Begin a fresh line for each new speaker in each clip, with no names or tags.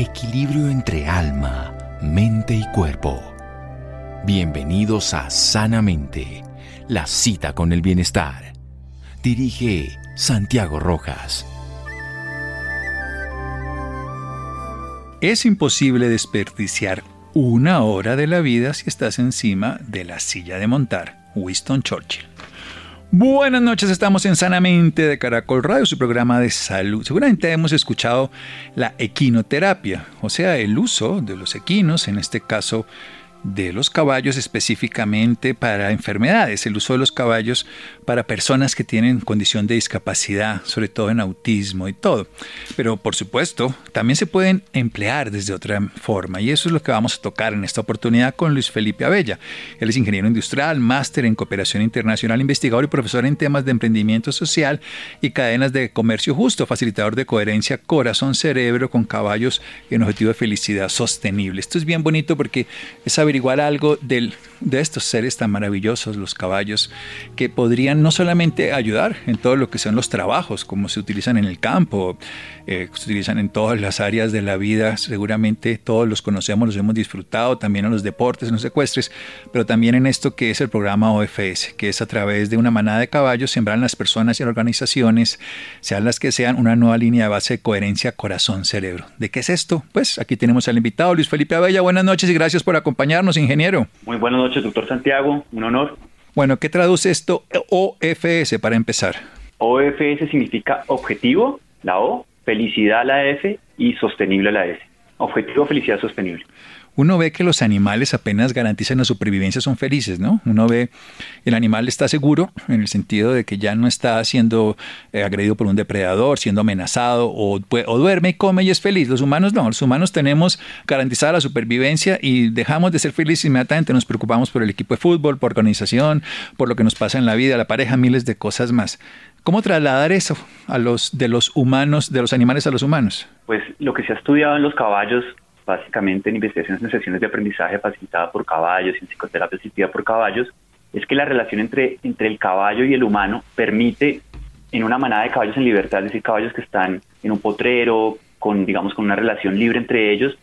Equilibrio entre alma, mente y cuerpo. Bienvenidos a Sanamente, la cita con el bienestar. Dirige Santiago Rojas.
Es imposible desperdiciar una hora de la vida si estás encima de la silla de montar. Winston Churchill. Buenas noches, estamos en Sanamente de Caracol Radio, su programa de salud. Seguramente hemos escuchado la equinoterapia, o sea, el uso de los equinos, en este caso de los caballos específicamente para enfermedades, el uso de los caballos para personas que tienen condición de discapacidad, sobre todo en autismo y todo. Pero por supuesto, también se pueden emplear desde otra forma y eso es lo que vamos a tocar en esta oportunidad con Luis Felipe Abella. Él es ingeniero industrial, máster en cooperación internacional, investigador y profesor en temas de emprendimiento social y cadenas de comercio justo, facilitador de coherencia corazón-cerebro con caballos en objetivo de felicidad sostenible. Esto es bien bonito porque esa averiguar algo del, de estos seres tan maravillosos, los caballos, que podrían no solamente ayudar en todo lo que son los trabajos, como se utilizan en el campo, eh, se utilizan en todas las áreas de la vida, seguramente todos los conocemos, los hemos disfrutado, también en los deportes, en los secuestres, pero también en esto que es el programa OFS, que es a través de una manada de caballos, sembrar las personas y las organizaciones, sean las que sean, una nueva línea de base de coherencia corazón-cerebro. ¿De qué es esto? Pues aquí tenemos al invitado Luis Felipe Abella. Buenas noches y gracias por acompañarnos ingeniero.
Muy buenas noches, doctor Santiago. Un honor.
Bueno, ¿qué traduce esto OFS para empezar?
OFS significa objetivo, la O, felicidad, la F y sostenible, la S. Objetivo, felicidad, sostenible
uno ve que los animales apenas garantizan la supervivencia son felices, ¿no? Uno ve el animal está seguro en el sentido de que ya no está siendo eh, agredido por un depredador, siendo amenazado o, o, duerme y come y es feliz. Los humanos no, los humanos tenemos garantizada la supervivencia y dejamos de ser felices inmediatamente, nos preocupamos por el equipo de fútbol, por organización, por lo que nos pasa en la vida, la pareja, miles de cosas más. ¿Cómo trasladar eso a los de los humanos, de los animales a los humanos?
Pues lo que se ha estudiado en los caballos básicamente en investigaciones en sesiones de aprendizaje facilitada por caballos y en psicoterapia asistida por caballos, es que la relación entre, entre el caballo y el humano permite en una manada de caballos en libertad, es decir, caballos que están en un potrero, con, digamos, con una relación libre entre ellos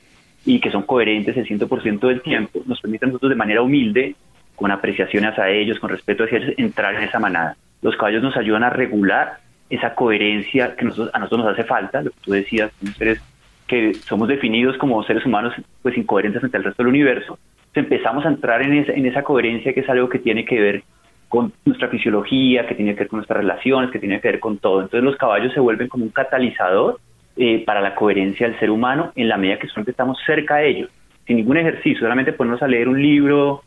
y que son coherentes el 100% del tiempo, nos permite a nosotros de manera humilde, con apreciaciones a ellos, con respeto hacia ellos, entrar en esa manada. Los caballos nos ayudan a regular esa coherencia que nosotros, a nosotros nos hace falta, lo que tú decías, como seres que somos definidos como seres humanos pues incoherentes frente al resto del universo, empezamos a entrar en esa, en esa coherencia que es algo que tiene que ver con nuestra fisiología, que tiene que ver con nuestras relaciones, que tiene que ver con todo. Entonces los caballos se vuelven como un catalizador eh, para la coherencia del ser humano en la medida que solamente estamos cerca de ellos, sin ningún ejercicio, solamente ponernos a leer un libro,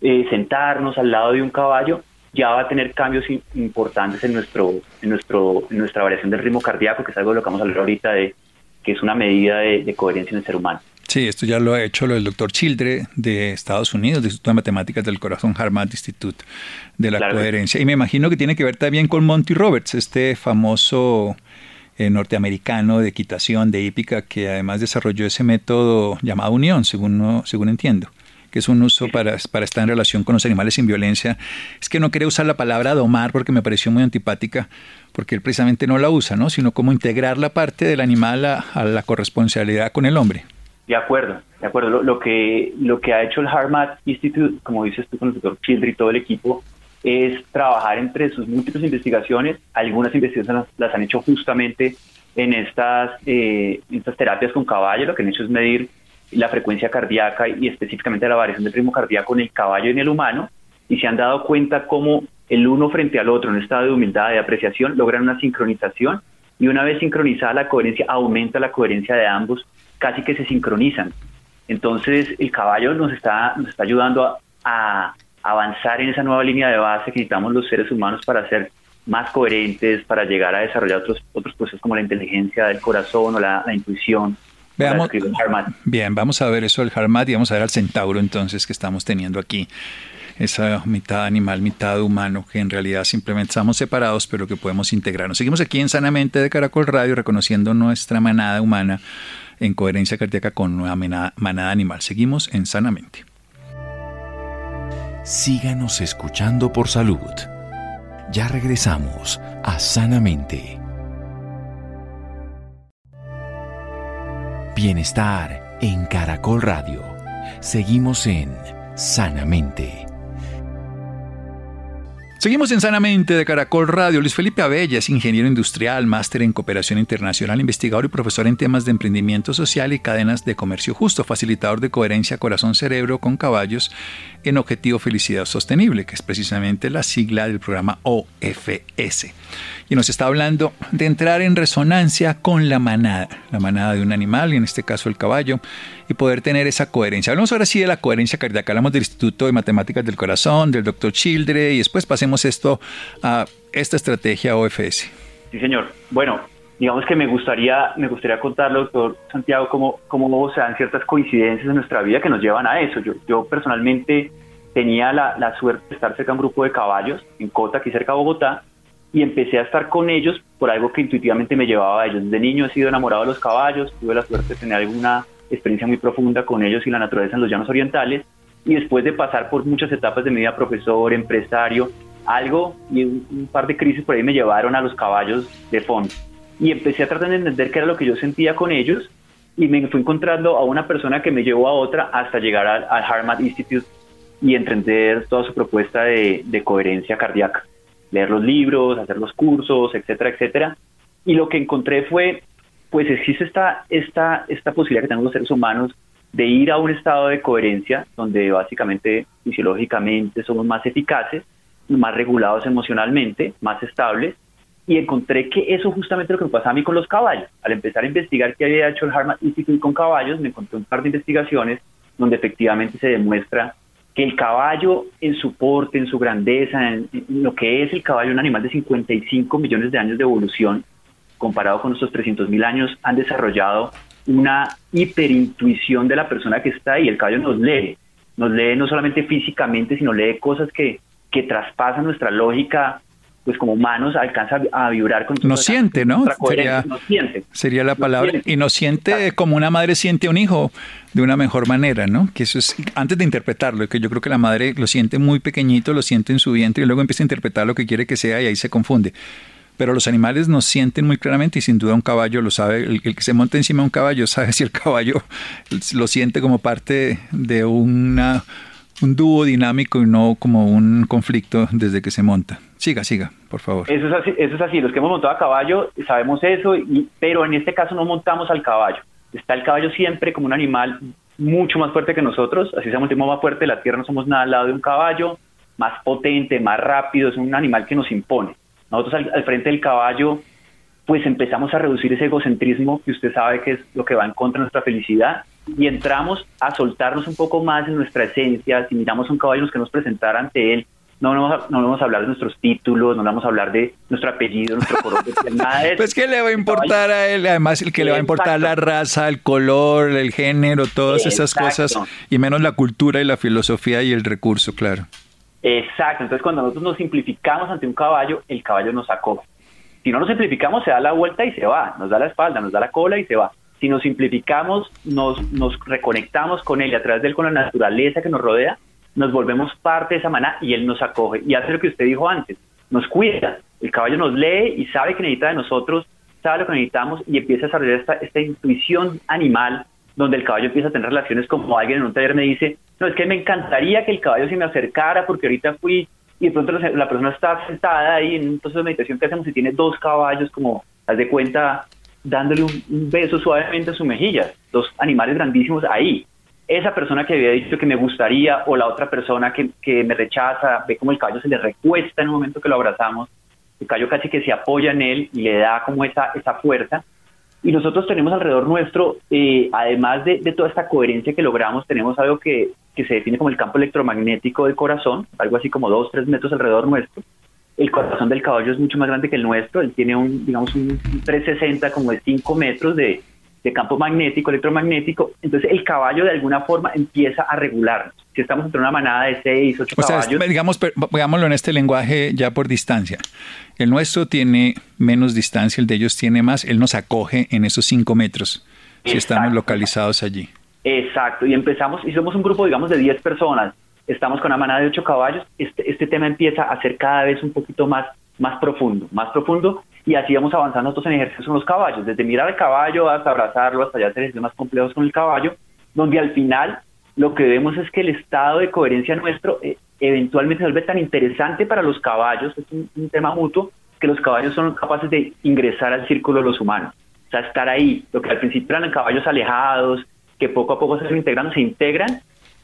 eh, sentarnos al lado de un caballo, ya va a tener cambios importantes en nuestro, en nuestro, en nuestra variación del ritmo cardíaco, que es algo de lo que vamos a hablar ahorita de que es una medida de, coherencia en el ser humano.
Sí, esto ya lo ha hecho lo del doctor Childre de Estados Unidos, del Instituto de Matemáticas del Corazón, Harvard Institute de la Coherencia. Y me imagino que tiene que ver también con Monty Roberts, este famoso eh, norteamericano de equitación, de hípica, que además desarrolló ese método llamado unión, según, según entiendo que es un uso para, para estar en relación con los animales sin violencia. Es que no quería usar la palabra domar porque me pareció muy antipática, porque él precisamente no la usa, ¿no? sino como integrar la parte del animal a, la corresponsabilidad con el hombre.
De acuerdo, de acuerdo. Lo, que, lo que ha hecho el HeartMath Institute, como dices tú con el doctor Childry y todo el equipo, es trabajar entre sus múltiples investigaciones. Algunas investigaciones las, han hecho justamente en estas, eh, estas terapias con caballo. Lo que han hecho es medir la frecuencia cardíaca y específicamente la variación del ritmo cardíaco en el caballo y en el humano, y se han dado cuenta cómo el uno frente al otro en un estado de humildad, de apreciación, logran una sincronización y una vez sincronizada la coherencia, aumenta la coherencia de ambos, casi que se sincronizan. Entonces el caballo nos está, nos está ayudando a, avanzar en esa nueva línea de base que necesitamos los seres humanos para ser más coherentes, para llegar a desarrollar otros, otros procesos como la inteligencia del corazón o la intuición
Veamos, bien, vamos a ver eso del Harmat y vamos a ver al centauro entonces que estamos teniendo aquí. Esa mitad animal, mitad humano, que en realidad simplemente estamos separados, pero que podemos integrarnos. Seguimos aquí en Sanamente de Caracol Radio, reconociendo nuestra manada humana en coherencia cardíaca con nueva manada animal. Seguimos en Sanamente.
Síganos escuchando por salud. Ya regresamos a Sanamente. Bienestar en Caracol Radio. Seguimos en Sanamente.
Seguimos en Sanamente de Caracol Radio. Luis Felipe Abella es ingeniero industrial, máster en cooperación internacional, investigador y profesor en temas de emprendimiento social y cadenas de comercio justo, facilitador de coherencia corazón-cerebro con caballos en Objetivo Felicidad Sostenible, que es precisamente la sigla del programa OFS y nos está hablando de entrar en resonancia con la manada, la manada de un animal, y en este caso el caballo, y poder tener esa coherencia. Hablamos ahora sí de la coherencia cardíaca, hablamos del Instituto de Matemáticas del Corazón, del doctor Childre, y después pasemos esto a esta estrategia OFS.
Sí, señor. Bueno, digamos que me gustaría, me gustaría contarle, doctor Santiago, cómo, cómo se dan ciertas coincidencias en nuestra vida que nos llevan a eso. Yo, yo personalmente tenía la, la suerte de estar cerca de un grupo de caballos en Cota, aquí cerca de Bogotá, y empecé a estar con ellos por algo que intuitivamente me llevaba a ellos. De niño he sido enamorado de los caballos, tuve la suerte de tener alguna experiencia muy profunda con ellos y la naturaleza en los llanos orientales y después de pasar por muchas etapas de mi vida, profesor, empresario, algo y un, par de crisis por ahí me llevaron a los caballos de fondo. Y empecé a tratar de entender qué era lo que yo sentía con ellos y me fui encontrando a una persona que me llevó a otra hasta llegar al, al Institute y entender toda su propuesta de coherencia cardíaca leer los libros, hacer los cursos, etcétera, etcétera. Y lo que encontré fue, pues existe esta, esta, esta posibilidad que tenemos los seres humanos de ir a un estado de coherencia donde básicamente fisiológicamente somos más eficaces, más regulados emocionalmente, más estables. Y encontré que eso justamente lo que me pasaba a mí con los caballos. Al empezar a investigar qué había hecho el Harman Institute con caballos, me encontré un par de investigaciones donde efectivamente se demuestra que el caballo en su porte, en su grandeza, en, lo que es el caballo, un animal de 55 millones de años de evolución, comparado con nuestros 300 mil años, han desarrollado una hiperintuición de la persona que está ahí. El caballo nos lee, nos lee no solamente físicamente, sino lee cosas que, que traspasan nuestra lógica pues como humanos alcanza a vibrar con
nos siente, ¿no? Sería,
siente.
sería la palabra y nos siente como una madre siente a un hijo de una mejor manera, ¿no? Que eso es antes de interpretarlo, que yo creo que la madre lo siente muy pequeñito, lo siente en su vientre y luego empieza a interpretar lo que quiere que sea y ahí se confunde. Pero los animales nos sienten muy claramente y sin duda un caballo lo sabe, el, el que se monta encima de un caballo sabe si el caballo lo siente como parte de una un dúo dinámico y no como un conflicto desde que se monta. Siga, siga, por favor.
Eso es así, eso es así. los que hemos montado a caballo sabemos eso, y, pero en este caso no montamos al caballo. Está el caballo siempre como un animal mucho más fuerte que nosotros, así se montemos más fuerte, la tierra no somos nada al lado de un caballo, más potente, más rápido, es un animal que nos impone. Nosotros al, al frente del caballo pues empezamos a reducir ese egocentrismo que usted sabe que es lo que va en contra de nuestra felicidad y entramos a soltarnos un poco más en nuestra esencia. Si miramos un caballo que nos presentara ante él, no vamos, a, no vamos a hablar de nuestros títulos, no vamos a hablar de nuestro apellido, nuestro color, nada de eso.
Pues que le va a importar a él, además el que le va a importar la raza, el color, el género, todas esas cosas, y menos la cultura y la filosofía y el recurso, claro.
Exacto, entonces cuando nosotros nos simplificamos ante un caballo, el caballo nos acoge. Si no nos simplificamos, se da la vuelta y se va, nos da la espalda, nos da la cola y se va. Si nos simplificamos, nos, nos reconectamos con él y a través de él con la naturaleza que nos rodea, nos volvemos parte de esa maná y él nos acoge y hace lo que usted dijo antes, nos cuida. El caballo nos lee y sabe que necesita de nosotros, sabe lo que necesitamos y empieza a desarrollar esta, esta intuición animal donde el caballo empieza a tener relaciones como alguien en un taller me dice, no, es que me encantaría que el caballo se me acercara porque ahorita fui y de pronto la persona está sentada ahí en un proceso de meditación que hacemos y tiene dos caballos como, haz de cuenta, dándole un, beso suavemente a su mejilla, dos animales grandísimos ahí. Esa persona que había dicho que me gustaría o la otra persona que, que me rechaza, ve como el caballo se le recuesta en el momento que lo abrazamos, el caballo casi que se apoya en él y le da como esa, esa fuerza y nosotros tenemos alrededor nuestro, eh, además de, toda esta coherencia que logramos, tenemos algo que, se define como el campo electromagnético del corazón, algo así como dos, tres metros alrededor nuestro. El corazón del caballo es mucho más grande que el nuestro, él tiene un, digamos, un 360 como de 5 metros de, de campo magnético, electromagnético, entonces el caballo de alguna forma empieza a regular. Si estamos entre una manada de seis, ocho caballos.
digamos, veámoslo en este lenguaje ya por distancia. El nuestro tiene menos distancia, el de ellos tiene más, él nos acoge en esos cinco metros, si estamos localizados allí.
Exacto, y empezamos, y somos un grupo, digamos, de 10 personas, estamos con una manada de ocho caballos, este, este tema empieza a ser cada vez un poquito más, más profundo, más profundo, y así vamos avanzando nosotros en ejercicios con los caballos, desde mirar al caballo hasta abrazarlo, hasta ya hacer ejercicios más complejos con el caballo, donde al final lo que vemos es que el estado de coherencia nuestro eh, eventualmente se vuelve tan interesante para los caballos, es un, tema mutuo, que los caballos son capaces de ingresar al círculo de los humanos. O sea, estar ahí, lo que al principio eran caballos alejados, que poco a poco se van integrando, se integran,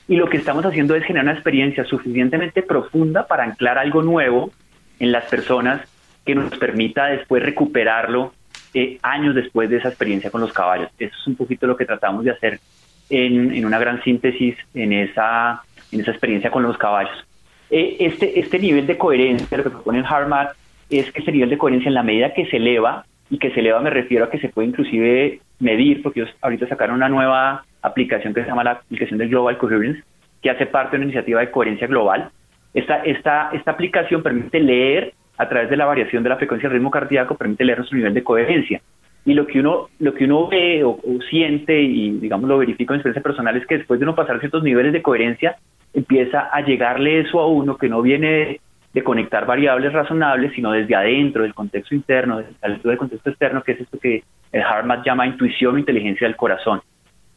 y lo que estamos haciendo es generar una experiencia suficientemente profunda para anclar algo nuevo en las personas que nos permita después recuperarlo eh, años después de esa experiencia con los caballos. Eso es un poquito lo que tratamos de hacer en, en una gran síntesis en esa, en esa experiencia con los caballos. Eh, este, este nivel de coherencia, lo que propone Harmat, es que este nivel de coherencia en la medida que se eleva, y que se eleva me refiero a que se puede inclusive medir, porque ellos ahorita sacaron una nueva aplicación que se llama la aplicación del Global Coherence, que hace parte de una iniciativa de coherencia global. Esta, esta, esta aplicación permite leer a través de la variación de la frecuencia del ritmo cardíaco, permite leer nuestro nivel de coherencia. Y lo que uno, lo que uno ve o, siente y, digamos, lo verifico en experiencia personal es que después de uno pasar ciertos niveles de coherencia, empieza a llegarle eso a uno que no viene de, conectar variables razonables, sino desde adentro, del contexto interno, del, contexto externo, que es esto que el Harmat llama intuición o inteligencia del corazón.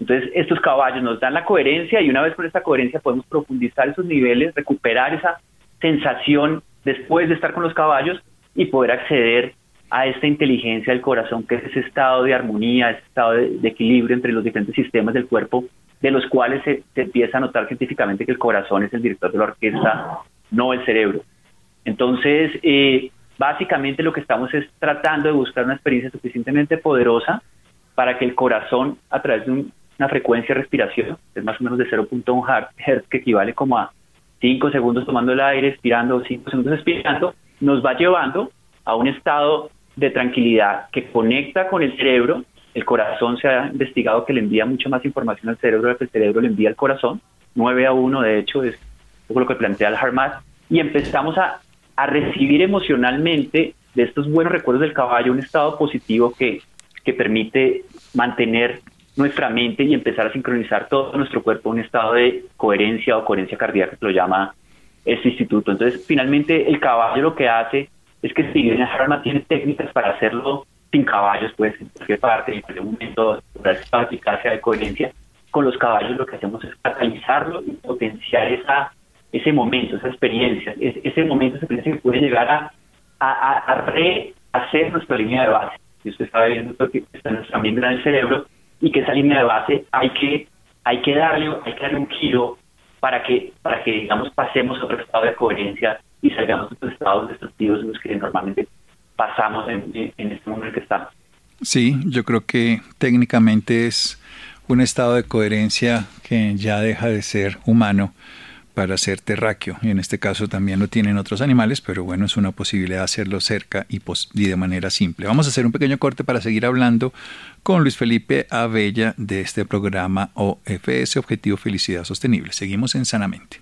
Entonces, estos caballos nos dan la coherencia y una vez con esta coherencia podemos profundizar esos niveles, recuperar esa sensación después de estar con los caballos y poder acceder a esta inteligencia del corazón, que es ese estado de armonía, ese estado de, equilibrio entre los diferentes sistemas del cuerpo, de los cuales se, empieza a notar científicamente que el corazón es el director de la orquesta, no el cerebro. Entonces, eh, básicamente lo que estamos es tratando de buscar una experiencia suficientemente poderosa para que el corazón, a través de una frecuencia de respiración, es más o menos de 0.1 Hz, que equivale como a 5 segundos tomando el aire, expirando, 5 segundos expirando, nos va llevando a un estado de tranquilidad que conecta con el cerebro. El corazón se ha investigado que le envía mucha más información al cerebro de que el cerebro le envía al corazón. 9 a 1, de hecho, es lo que plantea el Harmat. Y empezamos a, a recibir emocionalmente de estos buenos recuerdos del caballo un estado positivo que, que permite mantener nuestra mente y empezar a sincronizar todo nuestro cuerpo en un estado de coherencia o coherencia cardíaca, que lo llama este instituto. Entonces, finalmente, el caballo lo que hace es que si bien Harman tiene técnicas para hacerlo sin caballos, pues en cualquier parte, en cualquier momento, para eficacia de coherencia, con los caballos lo que hacemos es catalizarlo y potenciar esa, ese momento, esa experiencia, ese momento, esa experiencia que puede llegar a, a, a rehacer nuestra línea de base. Y usted está viendo que está en nuestra membrana del cerebro y que esa línea de base hay que, hay que darle, hay que darle un giro para que, para que digamos pasemos a otro estado de coherencia y salgamos de estos estados destructivos en los que normalmente pasamos en, este mundo en el que estamos.
Sí, yo creo que técnicamente es un estado de coherencia que ya deja de ser humano para ser terráqueo. En este caso también lo tienen otros animales, pero bueno, es una posibilidad hacerlo cerca y, y, de manera simple. Vamos a hacer un pequeño corte para seguir hablando con Luis Felipe Abella de este programa OFS, Objetivo Felicidad Sostenible. Seguimos en Sanamente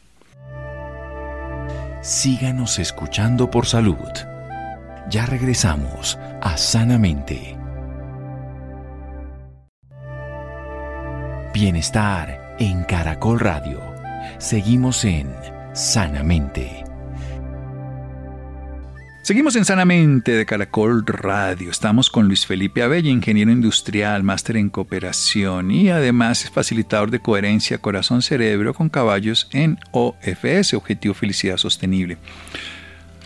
síganos escuchando por salud. Ya regresamos a Sanamente. Bienestar en Caracol Radio. Seguimos en Sanamente.
Seguimos en Sanamente de Caracol Radio. Estamos con Luis Felipe Abella, ingeniero industrial, máster en cooperación y además es facilitador de coherencia corazón-cerebro con caballos en OFS, Objetivo Felicidad Sostenible.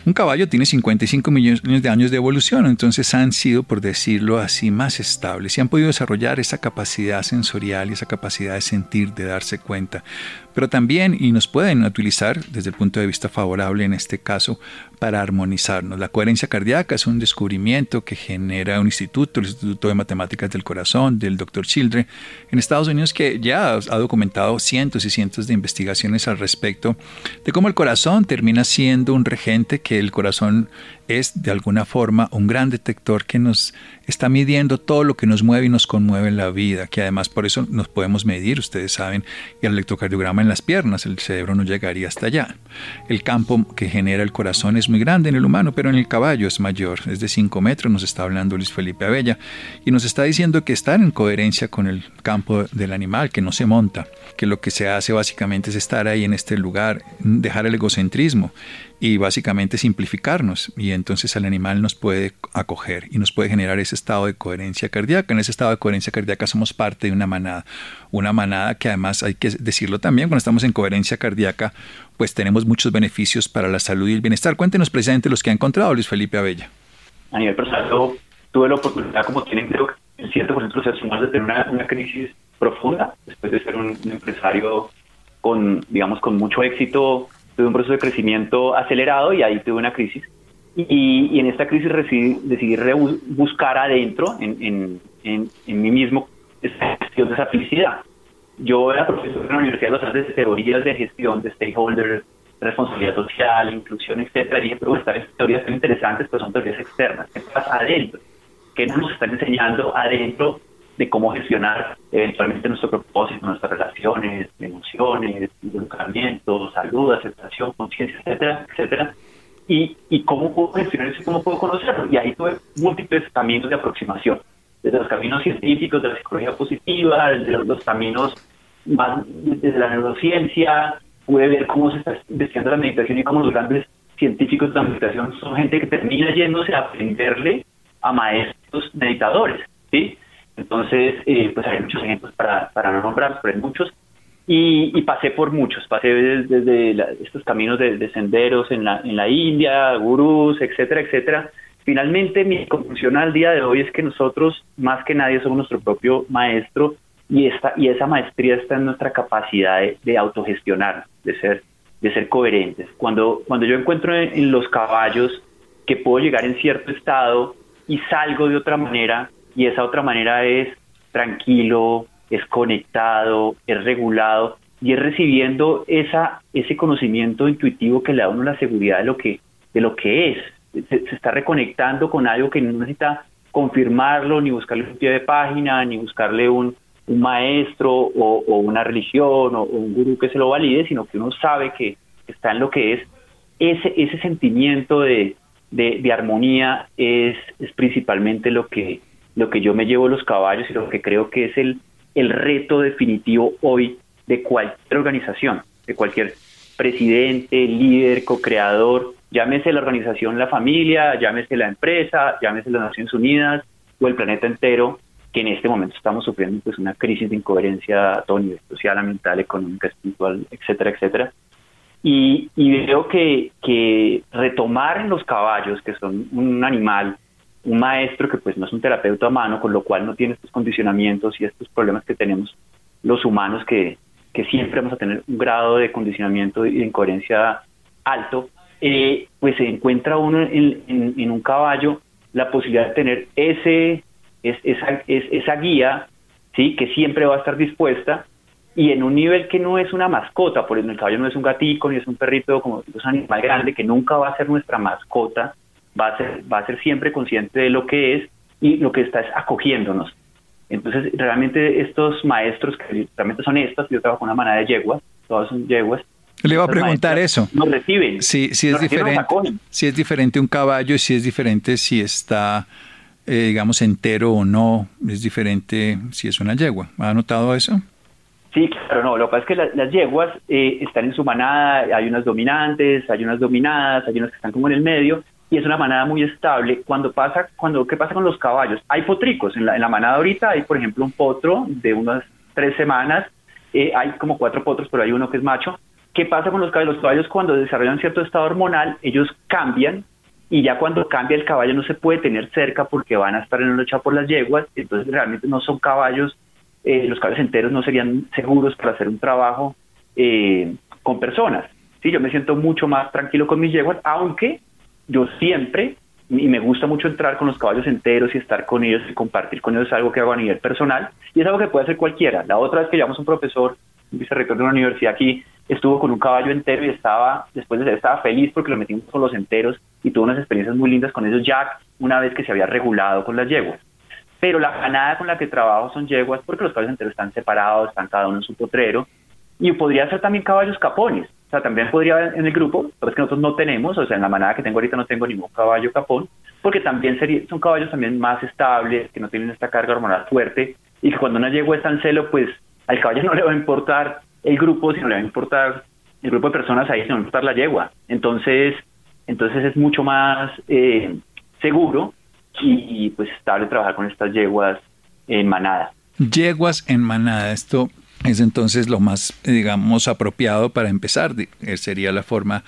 Un caballo tiene 55 millones de años de evolución, entonces han sido, por decirlo así, más estables y han podido desarrollar esa capacidad sensorial y esa capacidad de sentir, de darse cuenta pero también y nos pueden utilizar desde el punto de vista favorable en este caso para armonizarnos. La coherencia cardíaca es un descubrimiento que genera un instituto, el Instituto de Matemáticas del Corazón del Dr. Children en Estados Unidos que ya ha documentado cientos y cientos de investigaciones al respecto de cómo el corazón termina siendo un regente que el corazón es de alguna forma un gran detector que nos está midiendo todo lo que nos mueve y nos conmueve en la vida, que además por eso nos podemos medir, ustedes saben, el electrocardiograma en las piernas, el cerebro no llegaría hasta allá. El campo que genera el corazón es muy grande en el humano, pero en el caballo es mayor, es de 5 metros, nos está hablando Luis Felipe Abella, y nos está diciendo que estar en coherencia con el campo del animal, que no se monta, que lo que se hace básicamente es estar ahí en este lugar, dejar el egocentrismo y básicamente simplificarnos. Y entonces el animal nos puede acoger y nos puede generar ese estado de coherencia cardíaca. En ese estado de coherencia cardíaca somos parte de una manada, una manada que además hay que decirlo también, cuando estamos en coherencia cardíaca, pues tenemos muchos beneficios para la salud y el bienestar. Cuéntenos precisamente los que ha encontrado Luis Felipe Abella.
A nivel personal, yo tuve la oportunidad, como tienen creo que el 7% de los humanos, de tener una, crisis profunda después de ser un empresario con, digamos, con mucho éxito tuve un proceso de crecimiento acelerado y ahí tuve una crisis. Y, en esta crisis decidí, decidí buscar adentro, en, en, en, mí mismo, esa gestión de esa felicidad. Yo era profesor en la Universidad de Los Andes de teorías de gestión de stakeholders, responsabilidad social, inclusión, etcétera. Y dije, pero estas teorías son interesantes, pero son teorías externas. ¿Qué pasa adentro? ¿Qué nos están enseñando adentro de cómo gestionar eventualmente nuestro propósito, nuestras relaciones, emociones, involucramiento, salud, aceptación, conciencia, etcétera, etcétera. Y, y cómo puedo gestionar eso cómo puedo conocerlo. Y ahí tuve múltiples caminos de aproximación, desde los caminos científicos de la psicología positiva, desde los, caminos más desde la neurociencia, pude ver cómo se está investigando la meditación y cómo los grandes científicos de la meditación son gente que termina yéndose a aprenderle a maestros meditadores, ¿sí? Entonces, eh, pues hay muchos ejemplos para, para no nombrar, pero hay muchos. Y, pasé por muchos, pasé desde, estos caminos de, senderos en la, en la India, gurús, etcétera, etcétera. Finalmente, mi conclusión al día de hoy es que nosotros, más que nadie, somos nuestro propio maestro y, esta, y esa maestría está en nuestra capacidad de, autogestionar, de ser, de ser coherentes. Cuando, cuando yo encuentro en los caballos que puedo llegar en cierto estado y salgo de otra manera, y esa otra manera es tranquilo, es conectado, es regulado y es recibiendo esa, ese conocimiento intuitivo que le da a uno la seguridad de lo que, de lo que es. Se, está reconectando con algo que no necesita confirmarlo, ni buscarle un pie de página, ni buscarle un, maestro o, una religión o, un gurú que se lo valide, sino que uno sabe que está en lo que es. Ese, ese sentimiento de, de, armonía es, es principalmente lo que, lo que yo me llevo los caballos y lo que creo que es el, el reto definitivo hoy de cualquier organización, de cualquier presidente, líder, co-creador, llámese la organización La Familia, llámese la empresa, llámese las Naciones Unidas o el planeta entero, que en este momento estamos sufriendo pues una crisis de incoherencia a social, ambiental, económica, espiritual, etcétera, etcétera. Y, y veo que, que retomar los caballos, que son un animal un maestro que pues no es un terapeuta humano, con lo cual no tiene estos condicionamientos y estos problemas que tenemos los humanos, que, que siempre vamos a tener un grado de condicionamiento y de incoherencia alto, eh, pues se encuentra uno en, en, un caballo la posibilidad de tener ese, es, esa, esa guía, ¿sí? que siempre va a estar dispuesta y en un nivel que no es una mascota, por ejemplo, el caballo no es un gatito ni es un perrito, como es un animal grande que nunca va a ser nuestra mascota, va a ser, va a ser siempre consciente de lo que es y lo que está es acogiéndonos. Entonces, realmente estos maestros, que realmente son estas, yo trabajo con una manada de yeguas, todas son yeguas.
Le iba a preguntar eso.
Nos reciben.
Sí, si es diferente, si es diferente un caballo, si es diferente si está, eh, digamos, entero o no, es diferente si es una yegua. ¿Ha notado eso?
Sí, claro, no. Lo que pasa es que las yeguas eh, están en su manada, hay unas dominantes, hay unas dominadas, hay unas que están como en el medio, y es una manada muy estable. Cuando pasa, cuando, ¿qué pasa con los caballos? Hay potricos, en la, en la manada ahorita hay, por ejemplo, un potro de unas tres semanas, eh, hay como cuatro potros, pero hay uno que es macho. ¿Qué pasa con los caballos? Los caballos cuando desarrollan cierto estado hormonal, ellos cambian y ya cuando cambia el caballo no se puede tener cerca porque van a estar en la lucha por las yeguas, entonces realmente no son caballos, eh, los caballos enteros no serían seguros para hacer un trabajo eh, con personas. Sí, yo me siento mucho más tranquilo con mis yeguas, aunque yo siempre, y me gusta mucho entrar con los caballos enteros y estar con ellos y compartir con ellos algo que hago a nivel personal, y es algo que puede hacer cualquiera. La otra vez que llevamos un profesor, un vicerrector de una universidad aquí, estuvo con un caballo entero y estaba, después de estaba feliz porque lo metimos con los enteros y tuvo unas experiencias muy lindas con ellos ya una vez que se había regulado con las yeguas. Pero la ganada con la que trabajo son yeguas porque los caballos enteros están separados, están cada uno en su potrero, y podría ser también caballos capones. Sea, también podría haber en el grupo, pero es que nosotros no tenemos, o sea, en la manada que tengo ahorita no tengo ningún caballo capón, porque también sería, son caballos también más estables, que no tienen esta carga hormonal fuerte, y que cuando una yegua está en celo, pues al caballo no le va a importar el grupo, sino le va a importar el grupo de personas ahí, sino le va a importar la yegua. Entonces, entonces es mucho más eh, seguro y, pues estable trabajar con estas yeguas en manada.
Yeguas en manada, esto es entonces lo más, digamos, apropiado para empezar. Eh, sería la forma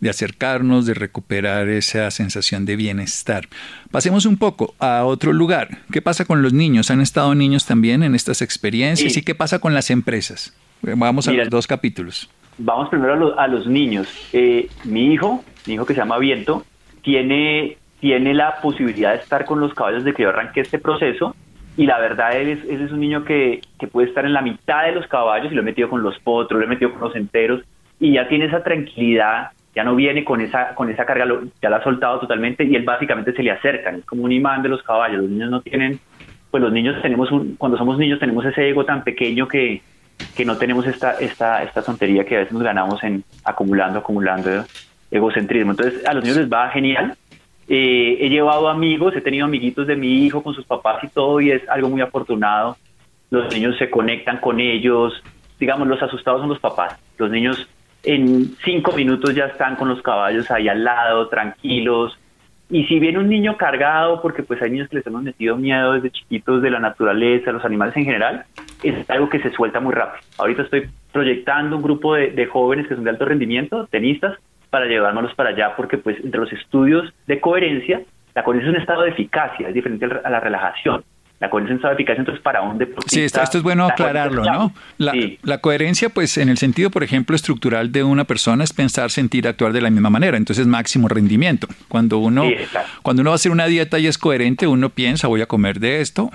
de acercarnos, de recuperar esa sensación de bienestar. Pasemos un poco a otro lugar. ¿Qué pasa con los niños? ¿Han estado niños también en estas experiencias? ¿Y qué pasa con las empresas? Vamos a los dos capítulos.
Vamos primero a los, niños. Eh, mi hijo, mi hijo que se llama Viento, tiene, tiene la posibilidad de estar con los caballos de que yo arranque este proceso y la verdad él es, es un niño que, que, puede estar en la mitad de los caballos y lo he metido con los potros, lo he metido con los enteros y ya tiene esa tranquilidad, ya no viene con esa, con esa carga, ya la ha soltado totalmente y él básicamente se le acerca, es como un imán de los caballos, los niños no tienen, pues los niños tenemos un, cuando somos niños tenemos ese ego tan pequeño que, que no tenemos esta, esta, esta tontería que a veces nos ganamos en acumulando, acumulando egocentrismo. Entonces a los niños les va genial, eh, he llevado amigos, he tenido amiguitos de mi hijo con sus papás y todo, y es algo muy afortunado. Los niños se conectan con ellos, digamos, los asustados son los papás. Los niños en cinco minutos ya están con los caballos ahí al lado, tranquilos. Y si viene un niño cargado, porque pues hay niños que les hemos metido miedo desde chiquitos de la naturaleza, los animales en general, es algo que se suelta muy rápido. Ahorita estoy proyectando un grupo de, de jóvenes que son de alto rendimiento, tenistas, para llevárnoslos para allá, porque pues entre los estudios de coherencia, la coherencia es un estado de eficacia, es diferente a la relajación. La coherencia es un estado de eficacia, entonces para un deportista...
Sí, esto, es bueno aclararlo, ¿no? La, la, coherencia, pues en el sentido, por ejemplo, estructural de una persona es pensar, sentir, actuar de la misma manera, entonces máximo rendimiento. Cuando uno, cuando uno va a hacer una dieta y es coherente, uno piensa, voy a comer de esto,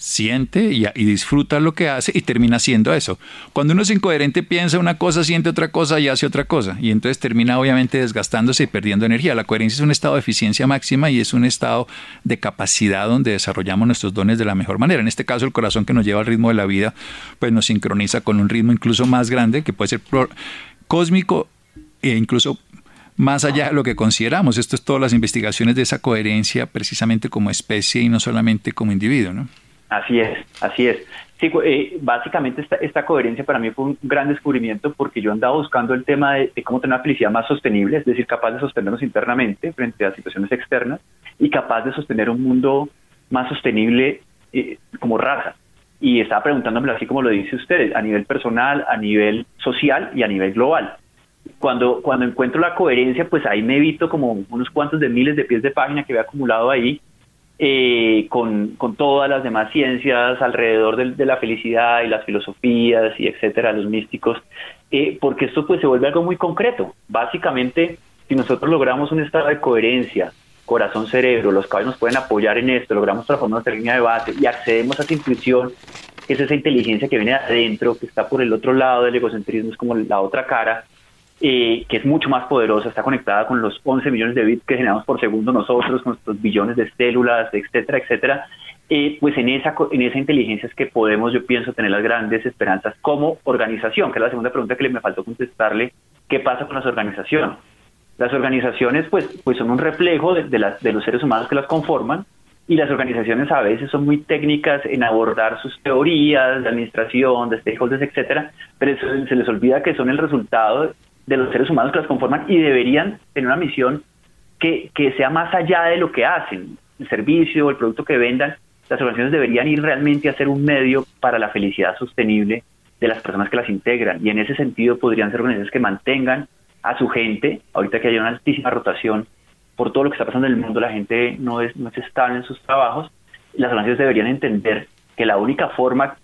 siente y, disfruta lo que hace y termina haciendo eso. Cuando uno es incoherente piensa una cosa, siente otra cosa y hace otra cosa. Y entonces termina obviamente desgastándose y perdiendo energía. La coherencia es un estado de eficiencia máxima y es un estado de capacidad donde desarrollamos nuestros dones de la mejor manera. En este caso el corazón que nos lleva al ritmo de la vida pues nos sincroniza con un ritmo incluso más grande que puede ser cósmico e incluso más allá de lo que consideramos. Esto es todas las investigaciones de esa coherencia precisamente como especie y no solamente como individuo, ¿no?
Así es, así es. Sí, eh, básicamente esta, esta, coherencia para mí fue un gran descubrimiento porque yo andaba buscando el tema de, cómo tener una felicidad más sostenible, es decir, capaz de sostenernos internamente frente a situaciones externas y capaz de sostener un mundo más sostenible eh, como raza. Y estaba preguntándome así como lo dice usted, a nivel personal, a nivel social y a nivel global. Cuando, cuando encuentro la coherencia, pues ahí me evito como unos cuantos de miles de pies de página que había acumulado ahí eh, con, con, todas las demás ciencias alrededor de, la felicidad y las filosofías y etcétera, los místicos, eh, porque esto pues se vuelve algo muy concreto. Básicamente, si nosotros logramos un estado de coherencia, corazón-cerebro, los caballos nos pueden apoyar en esto, logramos transformar nuestra línea de base y accedemos a esa intuición, que es esa inteligencia que viene de adentro, que está por el otro lado del egocentrismo, es como la otra cara, eh, que es mucho más poderosa, está conectada con los 11 millones de bits que generamos por segundo nosotros, con nuestros billones de células, etcétera, etcétera. Eh, pues en esa, en esa inteligencia es que podemos, yo pienso, tener las grandes esperanzas como organización, que es la segunda pregunta que le me faltó contestarle, ¿qué pasa con las organizaciones? Las organizaciones pues, pues son un reflejo de, de los seres humanos que las conforman y las organizaciones a veces son muy técnicas en abordar sus teorías de administración, de stakeholders, etcétera, pero se les olvida que son el resultado de los seres humanos que las conforman y deberían tener una misión que, que sea más allá de lo que hacen, el servicio, o el producto que vendan. Las organizaciones deberían ir realmente a ser un medio para la felicidad sostenible de las personas que las integran. Y en ese sentido podrían ser organizaciones que mantengan a su gente, ahorita que hay una altísima rotación por todo lo que está pasando en el mundo, la gente no es, no es estable en sus trabajos, las organizaciones deberían entender que la única forma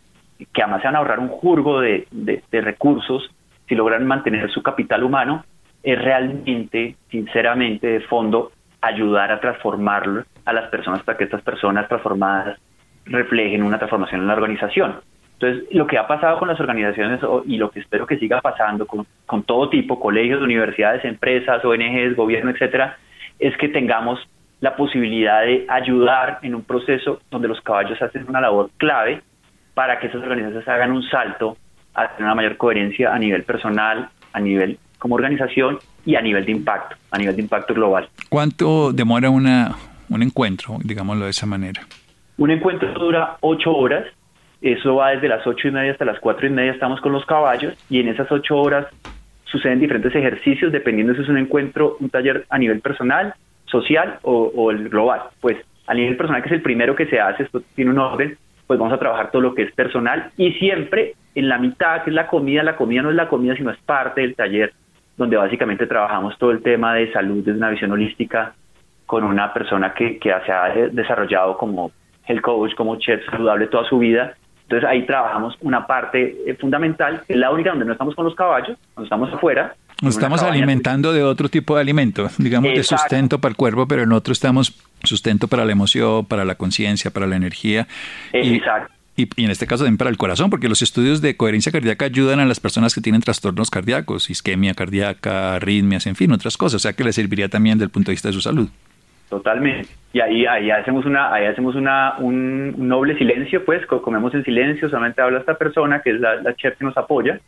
que además se van a ahorrar un jurgo de, de, de recursos si logran mantener su capital humano, es realmente, sinceramente, de fondo, ayudar a transformarlo a las personas para que estas personas transformadas reflejen una transformación en la organización. Entonces, lo que ha pasado con las organizaciones y lo que espero que siga pasando con, con todo tipo, colegios, universidades, empresas, ONGs, gobierno, etcétera, es que tengamos la posibilidad de ayudar en un proceso donde los caballos hacen una labor clave para que esas organizaciones hagan un salto a tener una mayor coherencia a nivel personal, a nivel como organización y a nivel de impacto, a nivel de impacto global.
¿Cuánto demora una, un encuentro, digámoslo de esa manera?
Un encuentro dura ocho horas, eso va desde las ocho y media hasta las cuatro y media estamos con los caballos y en esas ocho horas suceden diferentes ejercicios dependiendo si es un encuentro, un taller a nivel personal, social o, el global. Pues a nivel personal, que es el primero que se hace, esto tiene un orden, pues vamos a trabajar todo lo que es personal y siempre en la mitad, que es la comida, la comida no es la comida, sino es parte del taller, donde básicamente trabajamos todo el tema de salud desde una visión holística con una persona que, que se ha desarrollado como el coach, como chef saludable toda su vida entonces ahí trabajamos una parte eh, fundamental, que es la única donde no estamos con los caballos, cuando estamos afuera.
Nos estamos alimentando de otro tipo de alimento, digamos de sustento para el cuerpo, pero en otro estamos sustento para la emoción, para la conciencia, para la energía.
Exacto.
Y, y, en este caso también para el corazón, porque los estudios de coherencia cardíaca ayudan a las personas que tienen trastornos cardíacos, isquemia cardíaca, arritmias, en fin, otras cosas. O sea que les serviría también desde el punto de vista de su salud.
Totalmente. Y ahí, ahí hacemos una, ahí hacemos una, un noble silencio, pues comemos en silencio, solamente habla esta persona que es la, la chef que nos apoya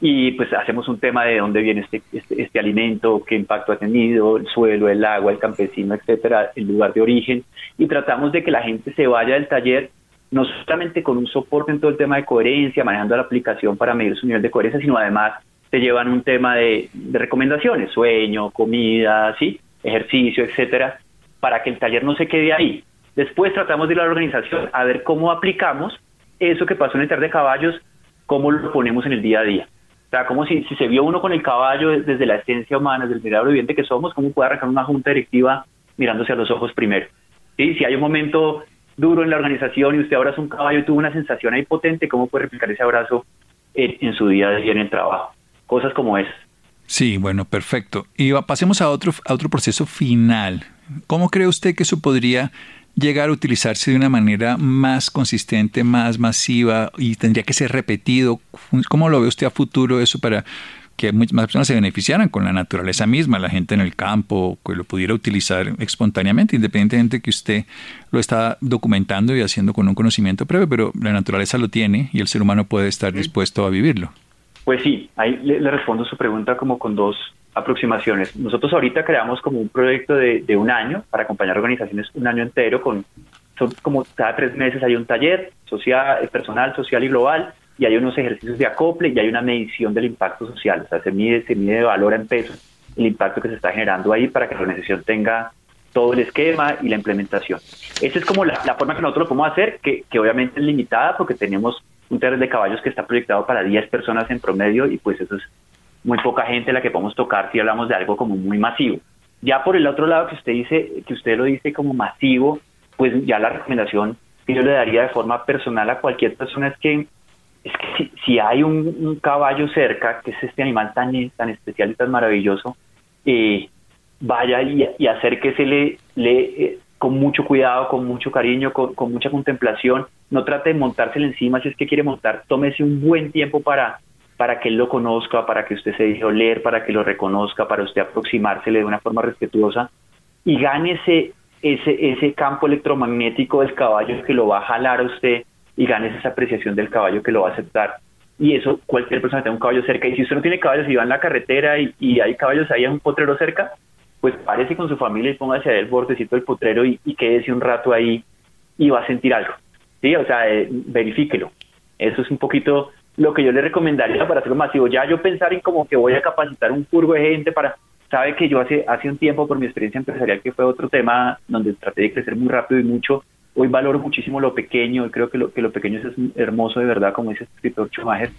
y pues hacemos un tema de dónde viene este, este, este, alimento, qué impacto ha tenido, el suelo, el agua, el campesino, etcétera, el lugar de origen y tratamos de que la gente se vaya del taller no solamente con un soporte en todo el tema de coherencia, manejando la aplicación para medir su nivel de coherencia, sino además te llevan un tema de, de recomendaciones, sueño, comida, sí, ejercicio, etcétera, para que el taller no se quede ahí. Después tratamos de ir a la organización a ver cómo aplicamos eso que pasó en el taller de caballos, cómo lo ponemos en el día a día. O sea, como si, si se vio uno con el caballo desde la esencia humana, desde el milagro viviente que somos, cómo puede arrancar una junta directiva mirándose a los ojos primero. ¿Sí? Si hay un momento duro en la organización y usted abraza un caballo y tuvo una sensación ahí potente, ¿cómo puede replicar ese abrazo en, en su día a día en el trabajo? Cosas como esas.
Sí, bueno, perfecto. Y pasemos a otro, a otro proceso final. ¿Cómo cree usted que eso podría llegar a utilizarse de una manera más consistente, más masiva y tendría que ser repetido? ¿Cómo lo ve usted a futuro eso para que más personas se beneficiaran con la naturaleza misma, la gente en el campo, que lo pudiera utilizar espontáneamente, independientemente de que usted lo está documentando y haciendo con un conocimiento previo, pero la naturaleza lo tiene y el ser humano puede estar dispuesto a vivirlo.
Pues sí, ahí le, respondo su pregunta como con dos aproximaciones. Nosotros ahorita creamos como un proyecto de, un año para acompañar organizaciones un año entero con son como cada tres meses hay un taller social, eh, personal, social y global y hay unos ejercicios de acople y hay una medición del impacto social. O sea, se mide, se mide de valor en pesos el impacto que se está generando ahí para que la organización tenga todo el esquema y la implementación. Esa es como la, forma que nosotros lo podemos hacer, que, que obviamente es limitada porque tenemos un taller de caballos que está proyectado para 10 personas en promedio y pues eso es muy poca gente la que podemos tocar si hablamos de algo como muy masivo. Ya por el otro lado que usted dice, que usted lo dice como masivo, pues ya la recomendación que yo le daría de forma personal a cualquier persona es que es que si, hay un, caballo cerca, que es este animal tan, tan especial y tan maravilloso, eh, vaya y, y acérquese le, eh, con mucho cuidado, con mucho cariño, con, con mucha contemplación. No trate de montárselo encima si es que quiere montar, tómese un buen tiempo para, para que él lo conozca, para que usted se deje oler, para que lo reconozca, para usted aproximársele de una forma respetuosa. Y gane ese, ese, campo electromagnético del caballo que lo va a jalar a usted y gane esa apreciación del caballo que lo va a aceptar. Y eso cualquier persona tenga un caballo cerca. Y si usted no tiene caballos y va en la carretera y, y hay caballos ahí en un potrero cerca, pues párese con su familia y póngase el bordecito del potrero y, y quédese un rato ahí y va a sentir algo. Sí, o sea, eh, verifíquelo. Eso es un poquito lo que yo le recomendaría para hacerlo masivo. Ya yo pensar en como que voy a capacitar un curvo de gente para... Sabe que yo hace, hace un tiempo, por mi experiencia empresarial, que fue otro tema donde traté de crecer muy rápido y mucho, hoy valoro muchísimo lo pequeño y creo que lo, que lo pequeño es hermoso de verdad, como dice el escritor Schumacher.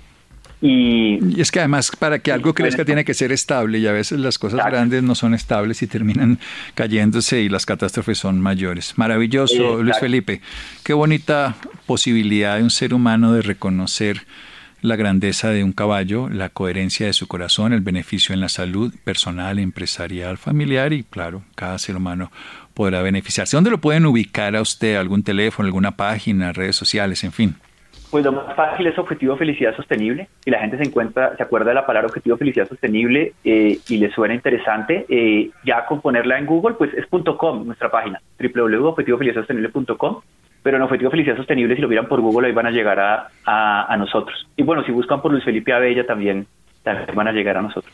Y, es que además para que algo crezca tiene que ser estable y a veces las cosas grandes no son estables y terminan cayéndose y las catástrofes son mayores. Maravilloso, Luis Felipe. Qué bonita posibilidad de un ser humano de reconocer la grandeza de un caballo, la coherencia de su corazón, el beneficio en la salud personal, empresarial, familiar y claro, cada ser humano podrá beneficiarse. ¿Dónde lo pueden ubicar a usted? ¿Algún teléfono, alguna página, redes sociales, en fin?
Pues lo más fácil es objetivo felicidad sostenible. Si la gente se encuentra, se acuerda de la palabra objetivo felicidad sostenible eh, y le suena interesante, eh, ya con ponerla en Google, pues es .com nuestra página, www.objetivofelicidadsostenible.com. Pero en Objetivo Felicidad Sostenible, si lo miran por Google, ahí van a llegar a, a, nosotros. Y bueno, si buscan por Luis Felipe Abella, también, también van a llegar a nosotros.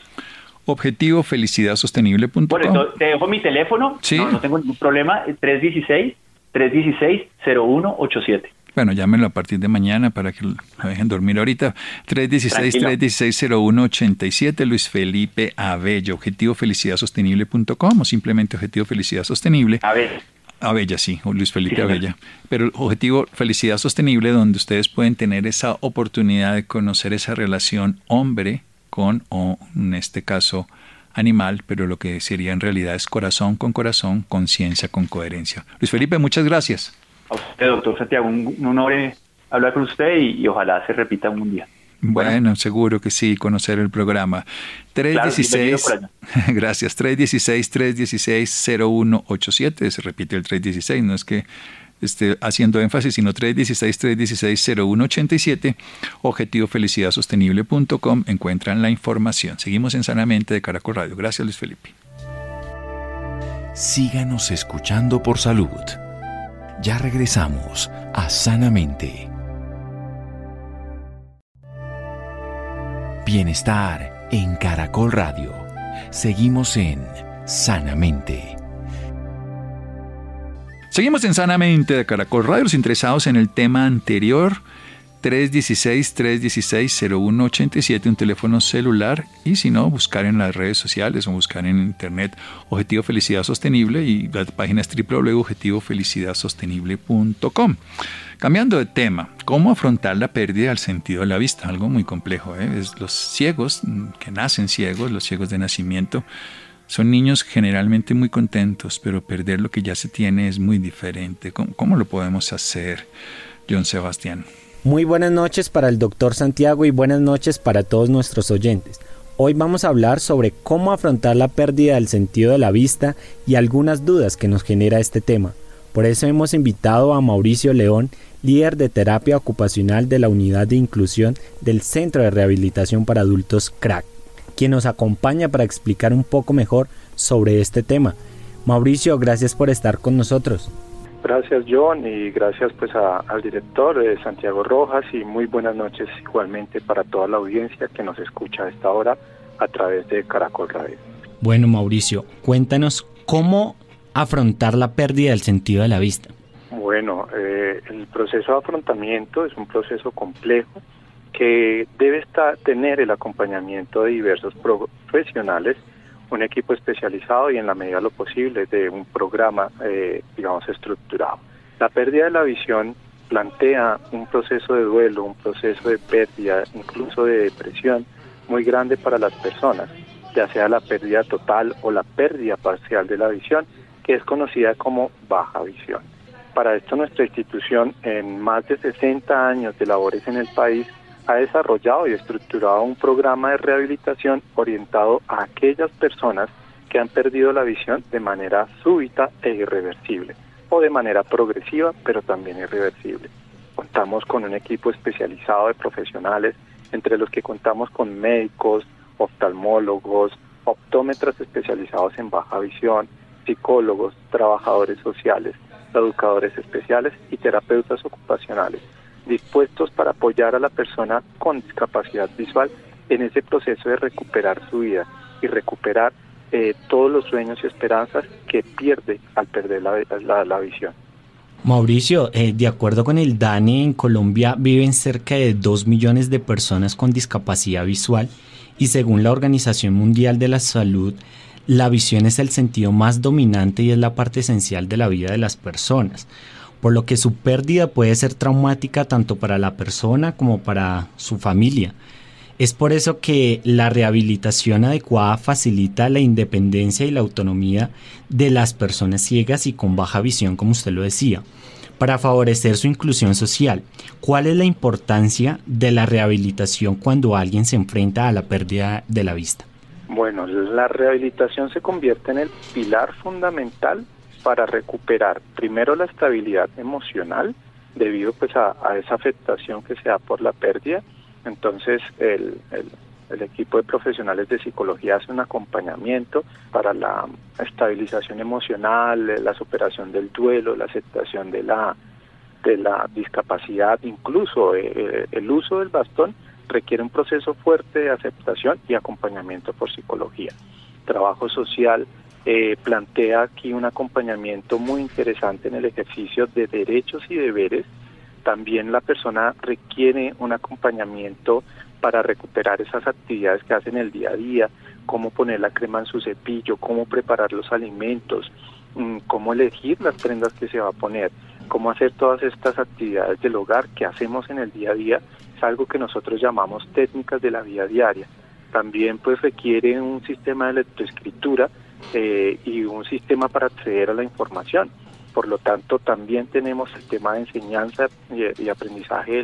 Objetivo Felicidad Sostenible.com.
Por eso, te dejo mi teléfono, ¿Sí? no, no tengo ningún problema, 316 316 0187.
Bueno, llámenlo a partir de mañana para que lo dejen dormir ahorita. 316-316-0187, Luis Felipe Abella, objetivofelicidad-sostenible.com o simplemente Objetivo Felicidad Sostenible.
Abella.
Abella, sí, o Luis Felipe Abella. Pero Objetivo Felicidad Sostenible, donde ustedes pueden tener esa oportunidad de conocer esa relación hombre con, o en este caso, animal, pero lo que sería en realidad es corazón con corazón, conciencia con coherencia. Luis Felipe, muchas gracias.
A usted, doctor Santiago, un, honor eh, hablar con usted y, ojalá se repita un día.
Bueno, seguro que sí, conocer el programa. 316, gracias, 316-316-0187, se repite el 316, no es que esté haciendo énfasis, sino 316-316-0187, objetivofelicidad-sostenible.com, encuentran la información. Seguimos en Sanamente de Caracol Radio. Gracias, Luis Felipe.
Síganos escuchando por salud. Ya regresamos a Sanamente. Bienestar en Caracol Radio. Seguimos en Sanamente.
Seguimos en Sanamente de Caracol Radio. Los interesados en el tema anterior 316-316-0187, un teléfono celular, y si no, buscar en las redes sociales o buscar en internet Objetivo Felicidad Sostenible y la página es www.objetivofelicidadsostenible.com. Cambiando de tema, ¿cómo afrontar la pérdida del sentido de la vista? Algo muy complejo. ¿eh? los ciegos, que nacen ciegos, los ciegos de nacimiento, son niños generalmente muy contentos, pero perder lo que ya se tiene es muy diferente. cómo lo podemos hacer, John Sebastián?
Muy buenas noches para el doctor Santiago y buenas noches para todos nuestros oyentes. Hoy vamos a hablar sobre cómo afrontar la pérdida del sentido de la vista y algunas dudas que nos genera este tema. Por eso hemos invitado a Mauricio León, líder de terapia ocupacional de la Unidad de Inclusión del Centro de Rehabilitación para Adultos CRAC, quien nos acompaña para explicar un poco mejor sobre este tema. Mauricio, gracias por estar con nosotros.
Gracias John y gracias pues al director eh, Santiago Rojas y muy buenas noches igualmente para toda la audiencia que nos escucha a esta hora a través de Caracol Radio.
Bueno Mauricio, cuéntanos cómo afrontar la pérdida del sentido de la vista.
Bueno, eh, el proceso de afrontamiento es un proceso complejo que debe estar, tener el acompañamiento de diversos profesionales un equipo especializado y en la medida de lo posible de un programa, eh, digamos, estructurado. La pérdida de la visión plantea un proceso de duelo, un proceso de pérdida, incluso de depresión muy grande para las personas, ya sea la pérdida total o la pérdida parcial de la visión, que es conocida como baja visión. Para esto nuestra institución, en más de 60 años de labores en el país, ha desarrollado y estructurado un programa de rehabilitación orientado a aquellas personas que han perdido la visión de manera súbita e irreversible o de manera progresiva pero también irreversible. Contamos con un equipo especializado de profesionales entre los que contamos con médicos, oftalmólogos, optómetras especializados en baja visión, psicólogos, trabajadores sociales, educadores especiales y terapeutas ocupacionales dispuestos para apoyar a la persona con discapacidad visual en ese proceso de recuperar su vida y recuperar eh, todos los sueños y esperanzas que pierde al perder la, visión.
Mauricio, eh, de acuerdo con el DANE, en Colombia viven cerca de 2 millones de personas con discapacidad visual y según la Organización Mundial de la Salud, la visión es el sentido más dominante y es la parte esencial de la vida de las personas por lo que su pérdida puede ser traumática tanto para la persona como para su familia. Es por eso que la rehabilitación adecuada facilita la independencia y la autonomía de las personas ciegas y con baja visión, como usted lo decía, para favorecer su inclusión social. ¿Cuál es la importancia de la rehabilitación cuando alguien se enfrenta a la pérdida de la vista?
Bueno, la rehabilitación se convierte en el pilar fundamental para recuperar primero la estabilidad emocional debido pues a, esa afectación que se da por la pérdida. Entonces el, el, equipo de profesionales de psicología hace un acompañamiento para la estabilización emocional, la superación del duelo, la aceptación de la, de la discapacidad, incluso eh, eh, el uso del bastón requiere un proceso fuerte de aceptación y acompañamiento por psicología. Trabajo social eh, plantea aquí un acompañamiento muy interesante en el ejercicio de derechos y deberes También la persona requiere un acompañamiento para recuperar esas actividades que hacen el día a día, cómo poner la crema en su cepillo, cómo preparar los alimentos, mm, cómo elegir las prendas que se va a poner, cómo hacer todas estas actividades del hogar que hacemos en el día a día, es algo que nosotros llamamos técnicas de la vida diaria. También pues requiere un sistema de lectoescritura eh, y un sistema para acceder a la información. Por lo tanto, también tenemos el tema de enseñanza y, aprendizaje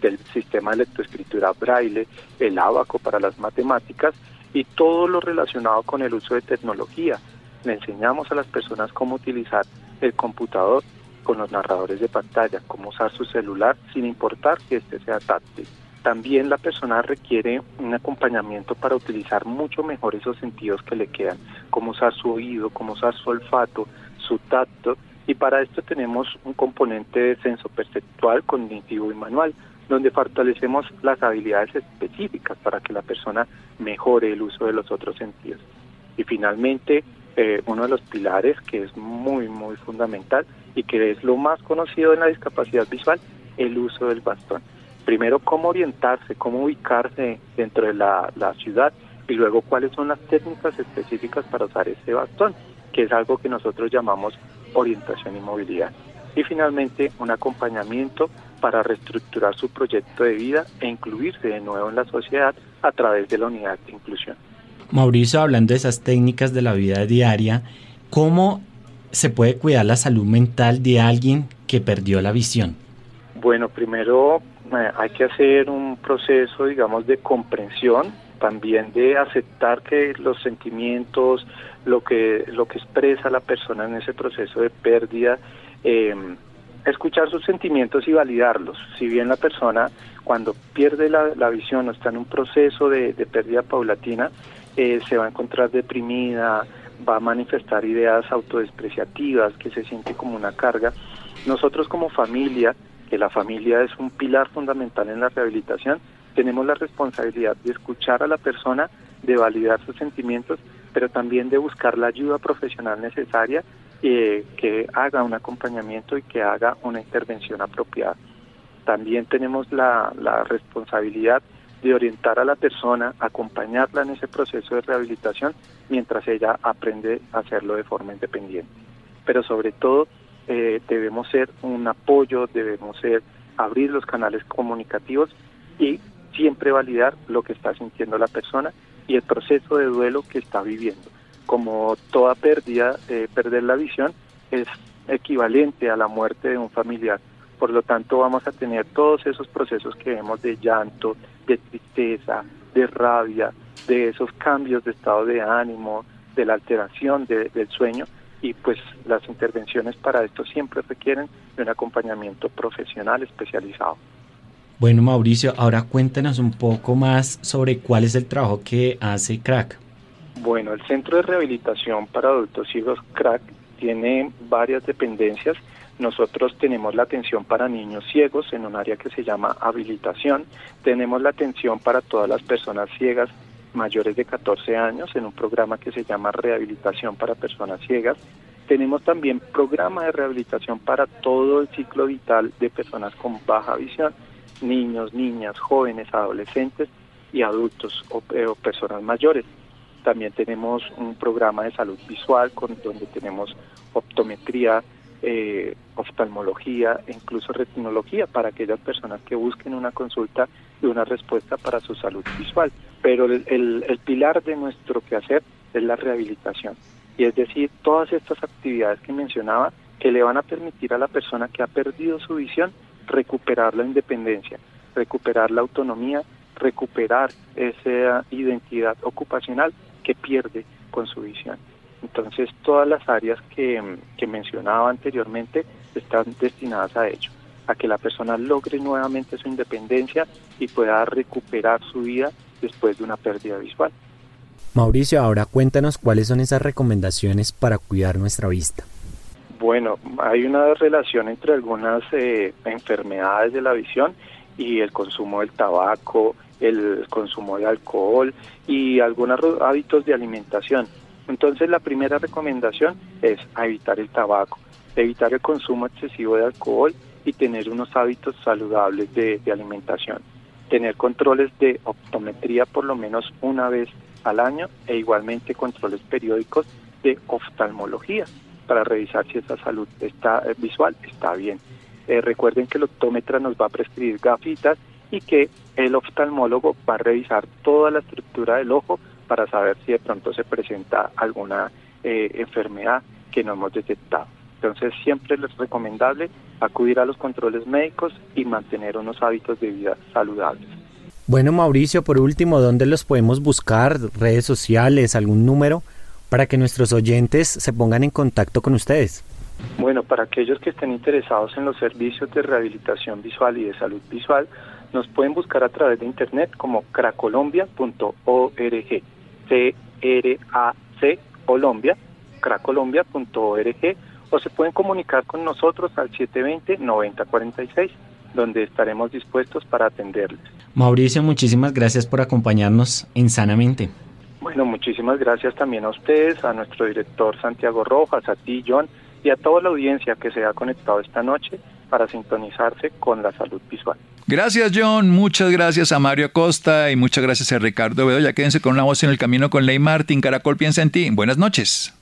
del, sistema de lectoescritura braille, el abaco para las matemáticas y todo lo relacionado con el uso de tecnología. Le enseñamos a las personas cómo utilizar el computador con los narradores de pantalla, cómo usar su celular sin importar que este sea táctil. También la persona requiere un acompañamiento para utilizar mucho mejor esos sentidos que le quedan, cómo usar su oído, cómo usar su olfato, su tacto, y para esto tenemos un componente de senso perceptual, cognitivo y manual, donde fortalecemos las habilidades específicas para que la persona mejore el uso de los otros sentidos. Y finalmente, eh, uno de los pilares que es muy, muy fundamental y que es lo más conocido en la discapacidad visual, el uso del bastón. Primero, cómo orientarse, cómo ubicarse dentro de la, la ciudad y luego cuáles son las técnicas específicas para usar ese bastón, que es algo que nosotros llamamos orientación y movilidad. Y finalmente, un acompañamiento para reestructurar su proyecto de vida e incluirse de nuevo en la sociedad a través de la unidad de inclusión.
Mauricio, hablando de esas técnicas de la vida diaria, ¿cómo se puede cuidar la salud mental de alguien que perdió la visión?
Bueno, primero hay que hacer un proceso, digamos, de comprensión, también de aceptar que los sentimientos, lo que, lo que expresa la persona en ese proceso de pérdida, eh, escuchar sus sentimientos y validarlos. Si bien la persona cuando pierde la, visión o está en un proceso de, pérdida paulatina, eh, se va a encontrar deprimida, va a manifestar ideas autodespreciativas, que se siente como una carga. Nosotros como familia, que la familia es un pilar fundamental en la rehabilitación, tenemos la responsabilidad de escuchar a la persona, de validar sus sentimientos, pero también de buscar la ayuda profesional necesaria eh, que haga un acompañamiento y que haga una intervención apropiada. También tenemos la, la responsabilidad de orientar a la persona, acompañarla en ese proceso de rehabilitación mientras ella aprende a hacerlo de forma independiente. Pero sobre todo eh, debemos ser un apoyo, debemos ser abrir los canales comunicativos y siempre validar lo que está sintiendo la persona y el proceso de duelo que está viviendo. Como toda pérdida, eh, perder la visión es equivalente a la muerte de un familiar. Por lo tanto, vamos a tener todos esos procesos que vemos de llanto, de tristeza, de rabia, de esos cambios de estado de ánimo, de la alteración del sueño y pues las intervenciones para esto siempre requieren de un acompañamiento profesional especializado.
Bueno, Mauricio, ahora cuéntanos un poco más sobre cuál es el trabajo que hace CRAC.
Bueno, el Centro de Rehabilitación para Adultos Ciegos CRAC tiene varias dependencias. Nosotros tenemos la atención para niños ciegos en un área que se llama habilitación. Tenemos la atención para todas las personas ciegas mayores de 14 años en un programa que se llama Rehabilitación para Personas Ciegas. Tenemos también programa de rehabilitación para todo el ciclo vital de personas con baja visión niños, niñas, jóvenes, adolescentes y adultos o, eh, personas mayores. También tenemos un programa de salud visual con donde tenemos optometría, eh, oftalmología e incluso retinología para aquellas personas que busquen una consulta y una respuesta para su salud visual. Pero el, el pilar de nuestro quehacer es la rehabilitación. Y es decir, todas estas actividades que mencionaba que le van a permitir a la persona que ha perdido su visión recuperar la independencia, recuperar la autonomía, recuperar esa identidad ocupacional que pierde con su visión. Entonces, todas las áreas que, mencionaba anteriormente están destinadas a ello, a que la persona logre nuevamente su independencia y pueda recuperar su vida después de una pérdida visual.
Mauricio, ahora cuéntanos cuáles son esas recomendaciones para cuidar nuestra vista.
Bueno, hay una relación entre algunas eh, enfermedades de la visión y el consumo del tabaco, el consumo de alcohol y algunos hábitos de alimentación. Entonces la primera recomendación es evitar el tabaco, evitar el consumo excesivo de alcohol y tener unos hábitos saludables de, alimentación. Tener controles de optometría por lo menos una vez al año e igualmente controles periódicos de oftalmología para revisar si esa salud está eh, visual está bien. Eh, recuerden que el optómetra nos va a prescribir gafitas y que el oftalmólogo va a revisar toda la estructura del ojo para saber si de pronto se presenta alguna eh, enfermedad que no hemos detectado. Entonces siempre es recomendable acudir a los controles médicos y mantener unos hábitos de vida saludables.
Bueno, Mauricio, por último, ¿dónde los podemos buscar? ¿Redes sociales? ¿Algún número? Para que nuestros oyentes se pongan en contacto con ustedes.
Bueno, para aquellos que estén interesados en los servicios de rehabilitación visual y de salud visual, nos pueden buscar a través de internet como cracolombia.org. C-R-A-C Colombia, cracolombia.org o se pueden comunicar con nosotros al 720-9046, donde estaremos dispuestos para atenderles.
Mauricio, muchísimas gracias por acompañarnos en Sanamente.
Bueno, muchísimas gracias también a ustedes, a nuestro director Santiago Rojas, a ti, John, y a toda la audiencia que se ha conectado esta noche para sintonizarse con la salud visual.
Gracias, John. Muchas gracias a Mario Acosta y muchas gracias a Ricardo Bedoya. Quédense con una voz en el camino con Ley Martin. Caracol piensa en ti. Buenas noches.